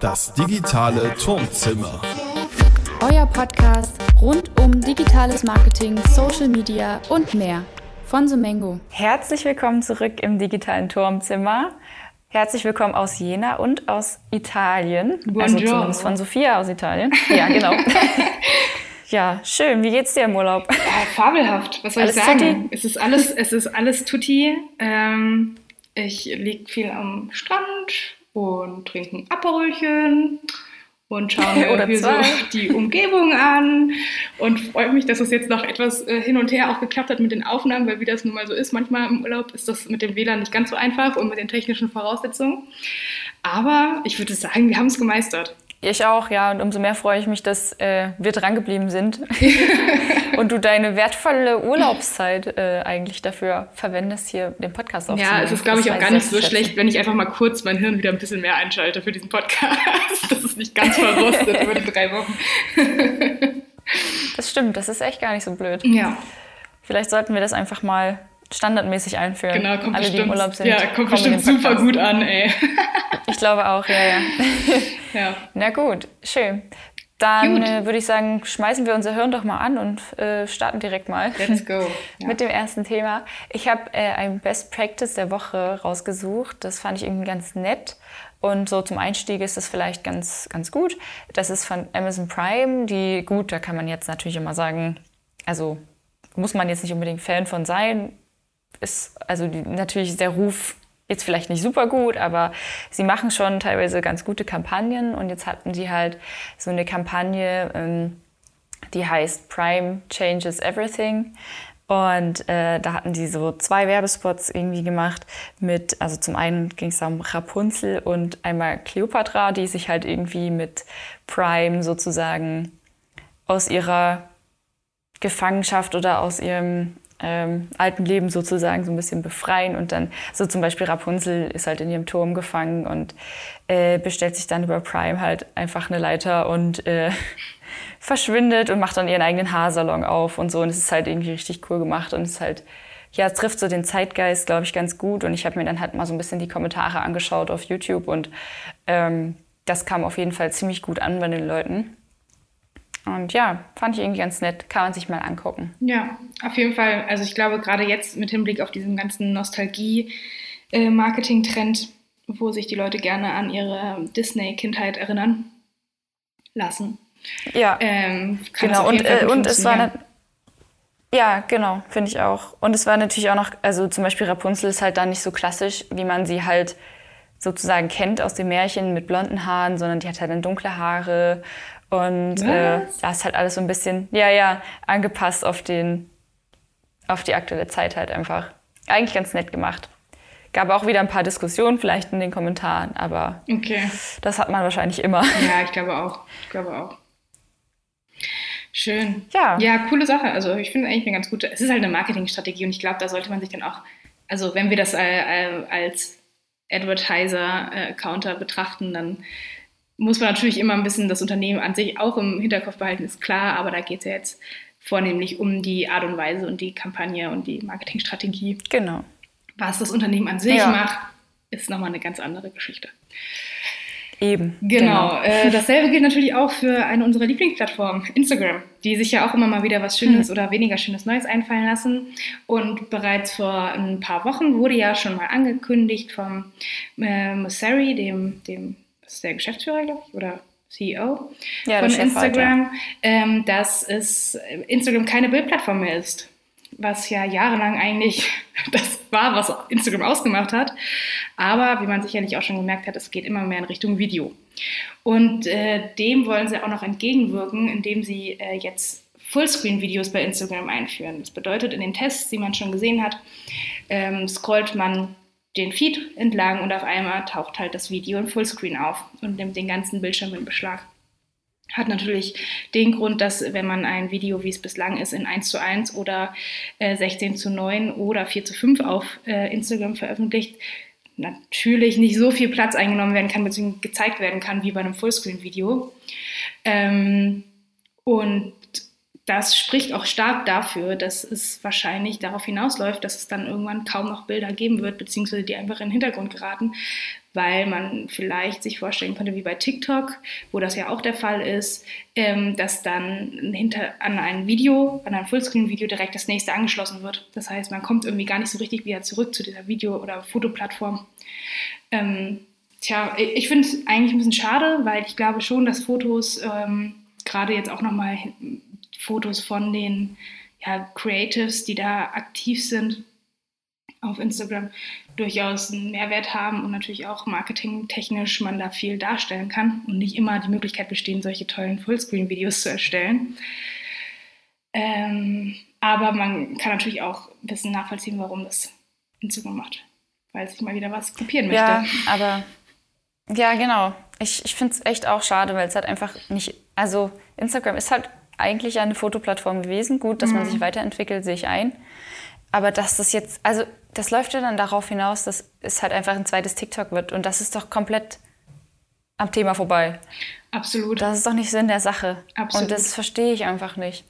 Das digitale Turmzimmer. Euer Podcast rund um digitales Marketing, Social Media und mehr von Sumengo. Herzlich willkommen zurück im digitalen Turmzimmer. Herzlich willkommen aus Jena und aus Italien. Buongiorno. Also zumindest von Sophia aus Italien. Ja, genau. ja, schön. Wie geht's dir im Urlaub? Ja, fabelhaft. Was soll Alles ich sagen? tutti? Es ist alles, es ist alles tutti. Ähm, ich liege viel am Strand und trinke ein Aperolchen und schaue mir Oder hier so die Umgebung an und freue mich, dass es jetzt noch etwas äh, hin und her auch geklappt hat mit den Aufnahmen, weil wie das nun mal so ist, manchmal im Urlaub ist das mit dem WLAN nicht ganz so einfach und mit den technischen Voraussetzungen. Aber ich würde sagen, wir haben es gemeistert. Ich auch, ja. Und umso mehr freue ich mich, dass äh, wir drangeblieben sind und du deine wertvolle Urlaubszeit äh, eigentlich dafür verwendest, hier den Podcast aufzunehmen. Ja, es ist, glaube ich, auch gar ich nicht so schlecht, wenn ich einfach mal kurz mein Hirn wieder ein bisschen mehr einschalte für diesen Podcast. Das ist nicht ganz verrostet über die drei Wochen. Das stimmt, das ist echt gar nicht so blöd. Ja, Vielleicht sollten wir das einfach mal standardmäßig einführen. genau, kommt Alle, die im bestimmt, Urlaub sind, ja, kommt bestimmt super gut an, ey. Ich glaube auch, ja, ja. Ja, Na gut, schön. Dann äh, würde ich sagen, schmeißen wir unser Hirn doch mal an und äh, starten direkt mal let's go. Ja. mit dem ersten Thema. Ich habe äh, ein Best Practice der Woche rausgesucht. Das fand ich irgendwie ganz nett. Und so zum Einstieg ist das vielleicht ganz, ganz gut. Das ist von Amazon Prime. Die, gut, da kann man jetzt natürlich immer sagen, also muss man jetzt nicht unbedingt Fan von sein. Ist also die, natürlich ist der Ruf jetzt vielleicht nicht super gut, aber sie machen schon teilweise ganz gute Kampagnen. Und jetzt hatten die halt so eine Kampagne, ähm, die heißt Prime Changes Everything. Und äh, da hatten die so zwei Werbespots irgendwie gemacht mit, also zum einen ging es um Rapunzel und einmal Cleopatra, die sich halt irgendwie mit Prime sozusagen aus ihrer Gefangenschaft oder aus ihrem ähm, alten Leben sozusagen so ein bisschen befreien und dann so zum Beispiel Rapunzel ist halt in ihrem Turm gefangen und äh, bestellt sich dann über Prime halt einfach eine Leiter und äh, verschwindet und macht dann ihren eigenen Haarsalon auf und so und es ist halt irgendwie richtig cool gemacht und es ist halt ja, trifft so den Zeitgeist, glaube ich, ganz gut. Und ich habe mir dann halt mal so ein bisschen die Kommentare angeschaut auf YouTube und ähm, das kam auf jeden Fall ziemlich gut an bei den Leuten. Und ja, fand ich irgendwie ganz nett. Kann man sich mal angucken. Ja, auf jeden Fall. Also ich glaube, gerade jetzt mit Hinblick auf diesen ganzen Nostalgie-Marketing-Trend, wo sich die Leute gerne an ihre Disney-Kindheit erinnern lassen. Ja, Ähm, genau. Und, äh, und es war ja, genau, finde ich auch. Und es war natürlich auch noch, also zum Beispiel Rapunzel ist halt da nicht so klassisch, wie man sie halt sozusagen kennt aus den Märchen mit blonden Haaren, sondern die hat halt dann dunkle Haare und äh, Was? da ist halt alles so ein bisschen, ja, ja, angepasst auf den, auf die aktuelle Zeit halt einfach. Eigentlich ganz nett gemacht. Gab auch wieder ein paar Diskussionen vielleicht in den Kommentaren, aber Okay. das hat man wahrscheinlich immer. Ja, ich glaube auch. Ich glaube auch. Schön. Ja. Ja, coole Sache. Also ich finde eigentlich eine ganz gute. Es ist halt eine Marketingstrategie und ich glaube, da sollte man sich dann auch, also wenn wir das äh, äh, als Advertiser-Counter betrachten, dann muss man natürlich immer ein bisschen das Unternehmen an sich auch im Hinterkopf behalten, ist klar, aber da geht es ja jetzt vornehmlich um die Art und Weise und die Kampagne und die Marketingstrategie. Genau. Was das Unternehmen an sich Ja. macht, ist nochmal eine ganz andere Geschichte. Eben. Genau. Äh, dasselbe gilt natürlich auch für eine unserer Lieblingsplattformen, Instagram, die sich ja auch immer mal wieder was Schönes oder weniger Schönes Neues einfallen lassen. Und bereits vor ein paar Wochen wurde ja schon mal angekündigt vom äh, Mosseri, dem, dem, ist der Geschäftsführer, glaube ich, oder CEO Ja, von halt, Instagram, ähm, dass es äh, Instagram keine Bildplattform mehr ist. Was ja jahrelang eigentlich das war, was Instagram ausgemacht hat. Aber wie man sicherlich auch schon gemerkt hat, es geht immer mehr in Richtung Video. Und äh, dem wollen sie auch noch entgegenwirken, indem sie äh, jetzt Fullscreen-Videos bei Instagram einführen. Das bedeutet, in den Tests, die man schon gesehen hat, ähm, scrollt man den Feed entlang und auf einmal taucht halt das Video in Fullscreen auf und nimmt den ganzen Bildschirm in Beschlag. Hat natürlich den Grund, dass wenn man ein Video, wie es bislang ist, in 1 zu 1 oder äh, 16 zu 9 oder 4 zu 5 auf äh, Instagram veröffentlicht, natürlich nicht so viel Platz eingenommen werden kann, beziehungsweise gezeigt werden kann wie bei einem Fullscreen-Video. Ähm, und das spricht auch stark dafür, dass es wahrscheinlich darauf hinausläuft, dass es dann irgendwann kaum noch Bilder geben wird, beziehungsweise die einfach in den Hintergrund geraten, weil man vielleicht sich vorstellen könnte, wie bei TikTok, wo das ja auch der Fall ist, ähm, dass dann hinter, an ein Video, an ein Fullscreen-Video direkt das nächste angeschlossen wird. Das heißt, man kommt irgendwie gar nicht so richtig wieder zurück zu dieser Video- oder Fotoplattform. Ähm, tja, ich finde es eigentlich ein bisschen schade, weil ich glaube schon, dass Fotos ähm, gerade jetzt auch nochmal Fotos von den ja, Creatives, die da aktiv sind auf Instagram, durchaus einen Mehrwert haben und natürlich auch marketingtechnisch man da viel darstellen kann und nicht immer die Möglichkeit bestehen, solche tollen Fullscreen-Videos zu erstellen. Ähm, aber man kann natürlich auch ein bisschen nachvollziehen, warum das Instagram macht, weil sich mal wieder was kopieren möchte. Ja, aber ja, genau. Ich, ich finde es echt auch schade, weil es halt einfach nicht, also Instagram ist halt eigentlich eine Fotoplattform gewesen. Gut, dass mhm. man sich weiterentwickelt, sehe ich ein. Aber dass das jetzt, also das läuft ja dann darauf hinaus, dass es halt einfach ein zweites TikTok wird. Und das ist doch komplett am Thema vorbei. Absolut. Das ist doch nicht Sinn der Sache. Absolut. Und das verstehe ich einfach nicht.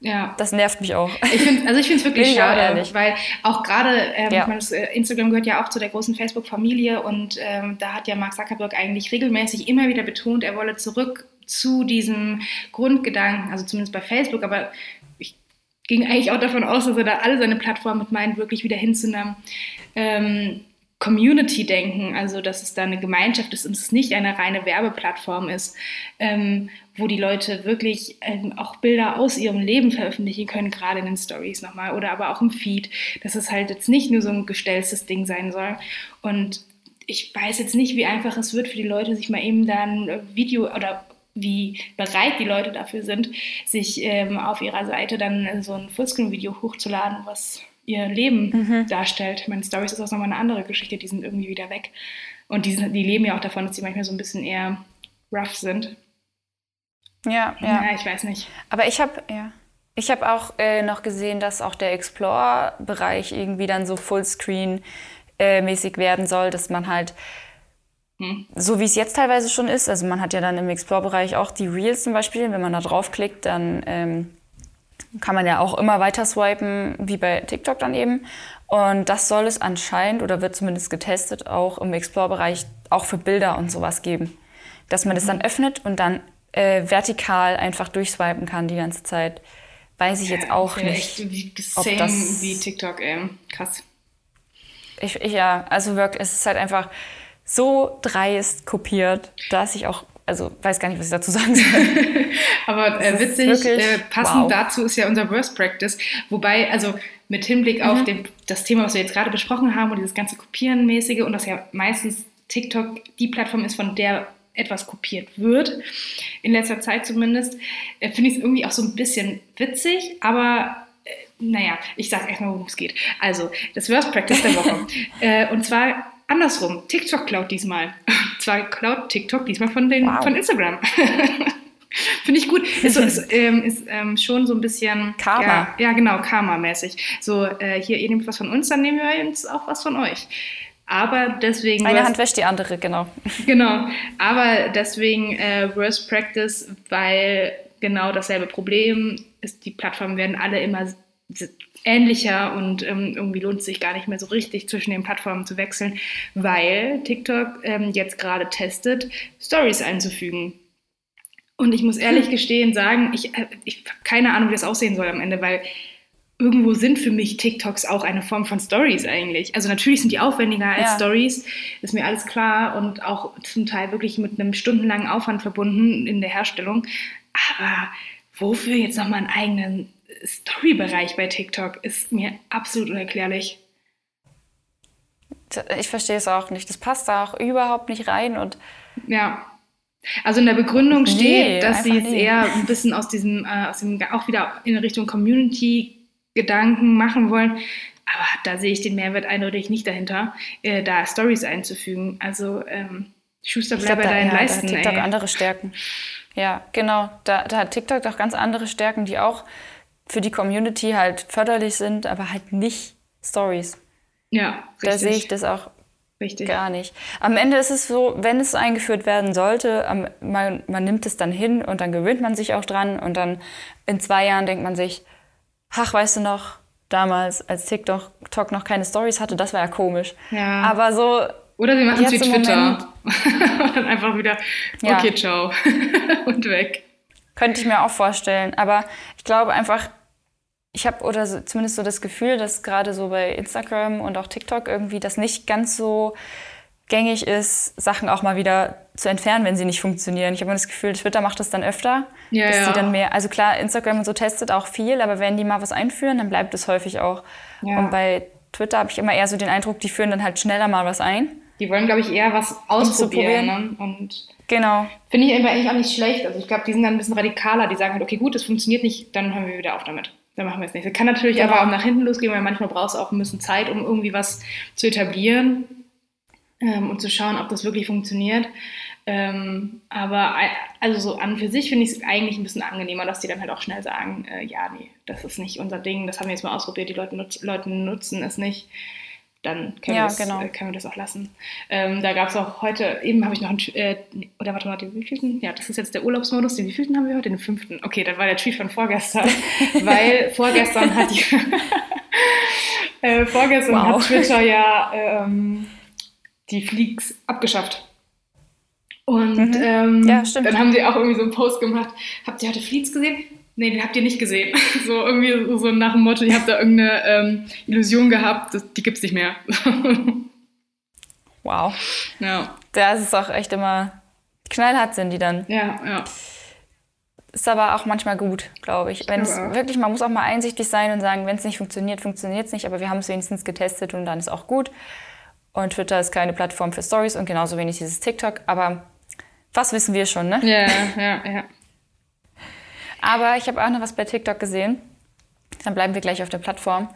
Ja. Das nervt mich auch. Ich find, also ich finde es wirklich schade, auch weil auch gerade, ähm, ja. Äh, Instagram gehört ja auch zu der großen Facebook-Familie und ähm, da hat ja Mark Zuckerberg eigentlich regelmäßig immer wieder betont, er wolle zurück zu diesem Grundgedanken, also zumindest bei Facebook, aber ich ging eigentlich auch davon aus, dass er da alle seine Plattformen mit meint, wirklich wieder hin ähm, Community-Denken, also dass es da eine Gemeinschaft ist und es nicht eine reine Werbeplattform ist, ähm, wo die Leute wirklich ähm, auch Bilder aus ihrem Leben veröffentlichen können, gerade in den Stories nochmal oder aber auch im Feed, dass es halt jetzt nicht nur so ein gestelltes Ding sein soll. Und ich weiß jetzt nicht, wie einfach es wird für die Leute, sich mal eben dann Video oder wie bereit die Leute dafür sind, sich ähm, auf ihrer Seite dann so ein Fullscreen-Video hochzuladen, was ihr Leben mhm. darstellt. Meine Stories ist auch nochmal eine andere Geschichte, die sind irgendwie wieder weg. Und die, sind, die leben ja auch davon, dass sie manchmal so ein bisschen eher rough sind. Ja, ja. Ja, ich weiß nicht. Aber ich habe, ja. Ich habe auch äh, noch gesehen, dass auch der Explore-Bereich irgendwie dann so Fullscreen-mäßig äh, werden soll, dass man halt hm. So wie es jetzt teilweise schon ist, also man hat ja dann im Explore-Bereich auch die Reels zum Beispiel, wenn man da draufklickt, dann ähm, kann man ja auch immer weiter swipen, wie bei TikTok dann eben. Und das soll es anscheinend oder wird zumindest getestet auch im Explore-Bereich auch für Bilder und sowas geben. Dass man das dann mhm. öffnet und dann äh, vertikal einfach durchswipen kann die ganze Zeit. Weiß ich jetzt auch nicht. Echt wie, ob das wie TikTok, ey. Krass. Ich, ich, ja, also wirklich, es ist halt einfach so dreist kopiert, dass ich auch, also weiß gar nicht, was ich dazu sagen soll. Aber äh, witzig, äh, passend wow. dazu ist ja unser Worst Practice. Wobei, also mit Hinblick mhm. auf den, das Thema, was wir jetzt gerade besprochen haben und dieses ganze Kopieren-mäßige und das ja meistens TikTok die Plattform ist, von der etwas kopiert wird, in letzter Zeit zumindest, äh, finde ich es irgendwie auch so ein bisschen witzig, aber äh, naja, ich sage erstmal, worum es geht. Also, das Worst Practice der Woche. äh, und zwar andersrum, TikTok klaut diesmal. Zwar klaut TikTok diesmal von, den, wow. von Instagram. Finde ich gut. Ist, ist, ähm, ist ähm, schon so ein bisschen. Karma. Ja, ja genau, Karma-mäßig. So, äh, hier, ihr nehmt was von uns, dann nehmen wir uns auch was von euch. Aber deswegen. Eine Hand wäscht die andere, genau. Genau. Aber deswegen äh, Worst Practice, weil genau dasselbe Problem ist, die Plattformen werden alle immer ähnlicher und ähm, irgendwie lohnt es sich gar nicht mehr so richtig zwischen den Plattformen zu wechseln, weil TikTok ähm, jetzt gerade testet, Stories einzufügen. Und ich muss ehrlich hm. gestehen sagen, ich, äh, ich habe keine Ahnung, wie das aussehen soll am Ende, weil irgendwo sind für mich TikToks auch eine Form von Stories eigentlich. Also natürlich sind die aufwendiger als ja. Stories, ist mir alles klar und auch zum Teil wirklich mit einem stundenlangen Aufwand verbunden in der Herstellung. Aber wofür jetzt nochmal einen eigenen Story-Bereich bei TikTok ist mir absolut unerklärlich. Ich verstehe es auch nicht. Das passt da auch überhaupt nicht rein und ja. Also in der Begründung steht, nee, dass sie jetzt nee. eher ein bisschen aus diesem, äh, aus dem, auch wieder in Richtung Community-Gedanken machen wollen. Aber da sehe ich den Mehrwert eindeutig nicht dahinter, äh, da Stories einzufügen. Also ähm, Schuster bleib bei deinen ja, Leisten. Da hat TikTok ey. andere Stärken. Ja, genau. Da, da hat TikTok doch ganz andere Stärken, die auch für die Community halt förderlich sind, aber halt nicht Stories. Ja, richtig. Da sehe ich das auch Richtig. Gar nicht. Am Ende ist es so, wenn es eingeführt werden sollte, man, man nimmt es dann hin und dann gewöhnt man sich auch dran und dann in zwei Jahren denkt man sich, ach, weißt du noch, damals, als TikTok noch keine Stories hatte, das war ja komisch. Ja. Aber so. Oder sie machen es wie Twitter. und dann einfach wieder, okay, ja. ciao. und weg. Könnte ich mir auch vorstellen. Aber ich glaube einfach, ich habe oder so, zumindest so das Gefühl, dass gerade so bei Instagram und auch TikTok irgendwie das nicht ganz so gängig ist, Sachen auch mal wieder zu entfernen, wenn sie nicht funktionieren. Ich habe das Gefühl, Twitter macht das dann öfter, ja, dass ja. die dann mehr, also klar, Instagram und so testet auch viel, aber wenn die mal was einführen, dann bleibt es häufig auch. Ja. Und bei Twitter habe ich immer eher so den Eindruck, die führen dann halt schneller mal was ein. Die wollen, glaube ich, eher was ausprobieren. Ne? Und genau. Finde ich eigentlich auch nicht schlecht. Also ich glaube, die sind dann ein bisschen radikaler. Die sagen halt, okay, gut, das funktioniert nicht, dann hören wir wieder auf damit dann machen wir es nicht. Das kann natürlich genau. aber auch nach hinten losgehen, weil manchmal brauchst du auch ein bisschen Zeit, um irgendwie was zu etablieren ähm, und zu schauen, ob das wirklich funktioniert. Ähm, aber also so an für sich finde ich es eigentlich ein bisschen angenehmer, dass die dann halt auch schnell sagen, äh, ja, nee, das ist nicht unser Ding, das haben wir jetzt mal ausprobiert, die Leute, nutz, Leute nutzen es nicht dann können, ja, wir, das, genau. Äh, können wir das auch lassen. Ähm, da gab es auch heute, eben habe ich noch einen, äh, oder warte mal, den wievielten? Ja, das ist jetzt der Urlaubsmodus, den wievielten haben wir heute? Den fünften. Okay, das war der Tweet von vorgestern, weil vorgestern hat die, äh, vorgestern wow. hat Twitter ja ähm, die Fleaks abgeschafft. Und mhm. ähm, ja, dann haben sie auch irgendwie so einen Post gemacht. Habt ihr heute Fleets gesehen? Nee, den habt ihr nicht gesehen. So irgendwie so nach dem Motto, ihr habt da irgendeine ähm, Illusion gehabt, das, die gibt's nicht mehr. wow. Ja. Das ist auch echt immer knallhart sind die dann. Ja, ja. Ist aber auch manchmal gut, glaube ich. Wenn es wirklich, man muss auch mal einsichtig sein und sagen, wenn es nicht funktioniert, funktioniert es nicht, aber wir haben es wenigstens getestet und dann ist auch gut. Und Twitter ist keine Plattform für Stories und genauso wenig dieses TikTok, aber was wissen wir schon, ne? Ja, ja, ja. Aber ich habe auch noch was bei TikTok gesehen. Dann bleiben wir gleich auf der Plattform.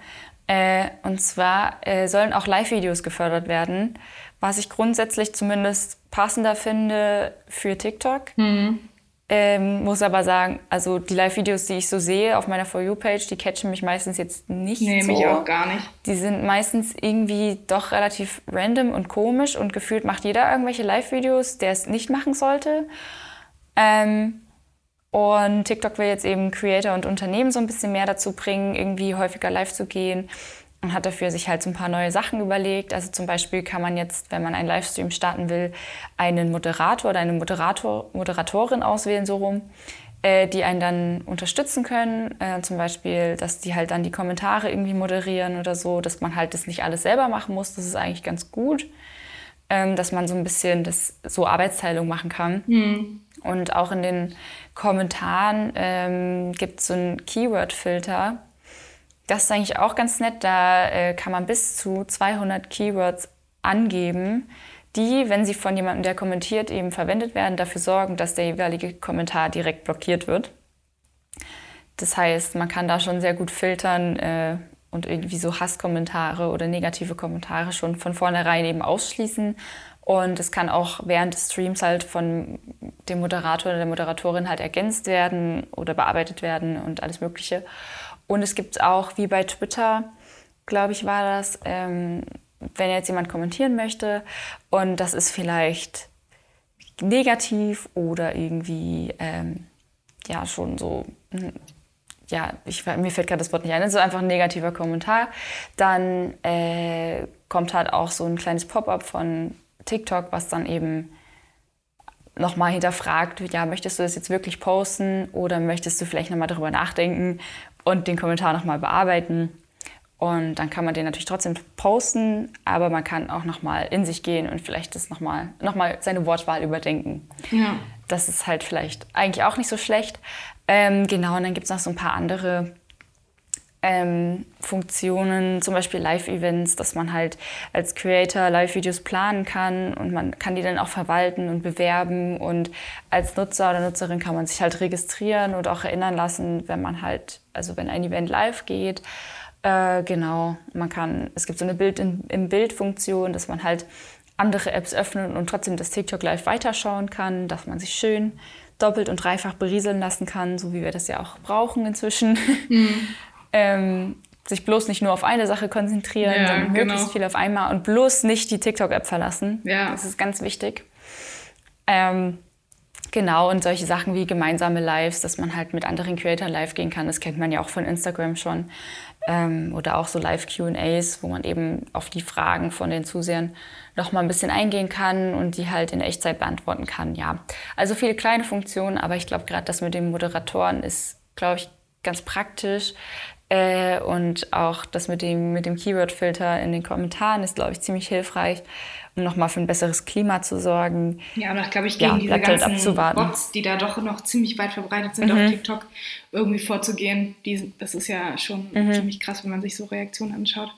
Äh, und zwar äh, sollen auch Live-Videos gefördert werden, was ich grundsätzlich zumindest passender finde für TikTok. Mhm. Ähm, muss aber sagen, also die Live-Videos, die ich so sehe auf meiner For You-Page, die catchen mich meistens jetzt nicht nee, so. Nee, mich auch gar nicht. Die sind meistens irgendwie doch relativ random und komisch und gefühlt macht jeder irgendwelche Live-Videos, der es nicht machen sollte. Ähm, und TikTok will jetzt eben Creator und Unternehmen so ein bisschen mehr dazu bringen, irgendwie häufiger live zu gehen und hat dafür sich halt so ein paar neue Sachen überlegt. Also zum Beispiel kann man jetzt, wenn man einen Livestream starten will, einen Moderator oder eine Moderator, Moderatorin auswählen, so rum, äh, die einen dann unterstützen können. Äh, zum Beispiel, dass die halt dann die Kommentare irgendwie moderieren oder so, dass man halt das nicht alles selber machen muss. Das ist eigentlich ganz gut, ähm, dass man so ein bisschen das so Arbeitsteilung machen kann. Mhm. Und auch in den Kommentaren ähm, gibt es so einen Keyword-Filter. Das ist eigentlich auch ganz nett. Da äh, kann man bis zu 200 Keywords angeben, die, wenn sie von jemandem, der kommentiert, eben verwendet werden, dafür sorgen, dass der jeweilige Kommentar direkt blockiert wird. Das heißt, man kann da schon sehr gut filtern äh, und irgendwie so Hasskommentare oder negative Kommentare schon von vornherein eben ausschließen und es kann auch während des Streams halt von dem Moderator oder der Moderatorin halt ergänzt werden oder bearbeitet werden und alles Mögliche. Und es gibt auch, wie bei Twitter, glaube ich, war das, ähm, wenn jetzt jemand kommentieren möchte und das ist vielleicht negativ oder irgendwie ähm, ja schon so hm, ja, ich, mir fällt gerade das Wort nicht ein, so einfach ein negativer Kommentar, dann äh, kommt halt auch so ein kleines Pop-up von TikTok, was dann eben nochmal hinterfragt, ja, möchtest du das jetzt wirklich posten oder möchtest du vielleicht nochmal darüber nachdenken und den Kommentar nochmal bearbeiten. Und dann kann man den natürlich trotzdem posten, aber man kann auch nochmal in sich gehen und vielleicht das nochmal noch mal seine Wortwahl überdenken. Ja. Das ist halt vielleicht eigentlich auch nicht so schlecht. Ähm, genau, und dann gibt es noch so ein paar andere ähm, Funktionen, zum Beispiel Live-Events, dass man halt als Creator Live-Videos planen kann und man kann die dann auch verwalten und bewerben und als Nutzer oder Nutzerin kann man sich halt registrieren und auch erinnern lassen, wenn man halt, also wenn ein Event live geht. Äh, genau, man kann, es gibt so eine Bild in, im Bild-Funktion, dass man halt andere Apps öffnen und trotzdem das TikTok Live weiterschauen kann, dass man sich schön doppelt und dreifach berieseln lassen kann, so wie wir das ja auch brauchen inzwischen. Mhm. Ähm, sich bloß nicht nur auf eine Sache konzentrieren, Ja, sondern genau. möglichst viel auf einmal und bloß nicht die TikTok-App verlassen. Ja. Das ist ganz wichtig. Ähm, genau, und solche Sachen wie gemeinsame Lives, dass man halt mit anderen Creators live gehen kann, das kennt man ja auch von Instagram schon. Ähm, oder auch so Live-QAs, wo man eben auf die Fragen von den Zusehern noch mal ein bisschen eingehen kann und die halt in Echtzeit beantworten kann. Ja, also viele kleine Funktionen, aber ich glaube gerade das mit den Moderatoren ist, glaube ich, ganz praktisch. Äh, und auch das mit dem, mit dem Keyword-Filter in den Kommentaren ist, glaube ich, ziemlich hilfreich, um nochmal für ein besseres Klima zu sorgen. Ja, und auch, glaube ich, Ja, gegen diese bleibt halt ganzen abzuwarten. Bots, die da doch noch ziemlich weit verbreitet sind Mhm. auf TikTok, irgendwie vorzugehen. Die, das ist ja schon Mhm. ziemlich krass, wenn man sich so Reaktionen anschaut.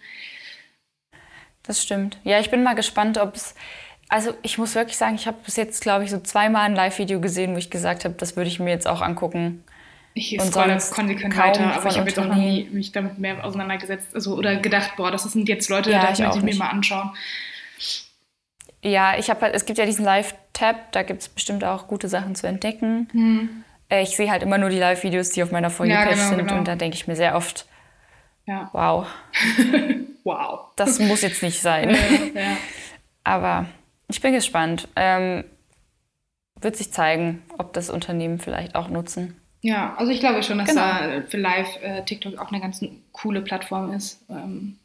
Das stimmt. Ja, ich bin mal gespannt, ob es. Also ich muss wirklich sagen, ich habe bis jetzt, glaube ich, so zweimal ein Live-Video gesehen, wo ich gesagt habe, das würde ich mir jetzt auch angucken. Ich Und scrolle konsequent weiter, aber ich habe jetzt auch noch nie mich damit mehr auseinandergesetzt. Also, oder gedacht, boah, das sind jetzt Leute, Ja, das möchte auch ich mir nicht. mal anschauen. Ja, ich habe halt, es gibt ja diesen Live-Tab, da gibt es bestimmt auch gute Sachen zu entdecken. Äh, Ich sehe halt immer nur die Live-Videos, die auf meiner For Hm. Ja, genau, sind genau. und da denke ich mir sehr oft, Ja. wow, Wow. das muss jetzt nicht sein. ja. Aber ich bin gespannt. Ähm, wird sich zeigen, ob das Unternehmen vielleicht auch nutzen. Ja, also ich glaube schon, dass Genau. da für Live äh, TikTok auch eine ganz coole Plattform ist. Ähm,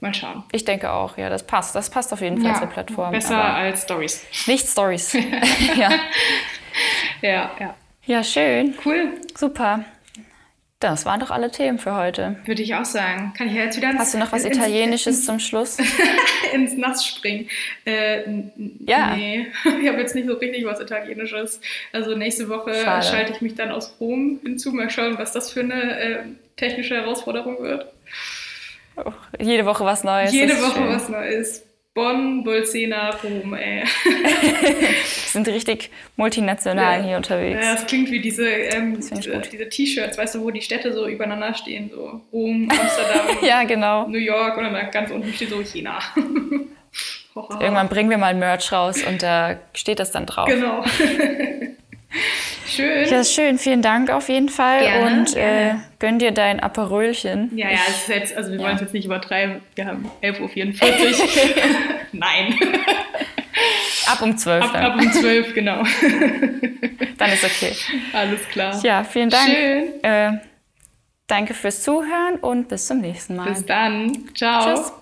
mal schauen. Ich denke auch, ja, das passt. Das passt auf jeden Fall Ja, zur Plattform. besser als Stories. nicht Stories. ja. Ja, ja. ja, schön. Cool, Super. Das waren doch alle Themen für heute. würde ich auch sagen. Kann ich ja jetzt wieder ins, Hast du noch was ins, Italienisches zum Schluss? ins Nass springen? Äh, Ja. Nee, ich habe jetzt nicht so richtig was Italienisches. Also nächste Woche Schade. schalte ich mich dann aus Rom hinzu. Mal schauen, was das für eine äh, technische Herausforderung wird. Oh, jede Woche was Neues. Jede Woche schön. was Neues. Bonn, Bolsena, Rom, ey. Sind richtig multinational Ja. hier unterwegs. Ja, das klingt wie diese, ähm, T-Shirts, weißt du, wo die Städte so übereinander stehen, so Rom, Amsterdam, Ja, genau. New York und dann ganz unten steht so China. Irgendwann bringen wir mal ein Merch raus und da steht das dann drauf. Genau. Schön. Ja, schön. Vielen Dank auf jeden Fall. Gerne, und Äh, gönn dir dein Aperölchen. Ja, ja, es ist jetzt, also wir Ja. wollen es jetzt nicht übertreiben. Wir haben 11.44 Uhr. Nein, Ab um 12 ab, ab um 12, genau. Dann ist okay. Alles klar. Ja, vielen Dank. Schön. Äh, danke fürs Zuhören und bis zum nächsten Mal. Bis dann. Ciao. Tschüss.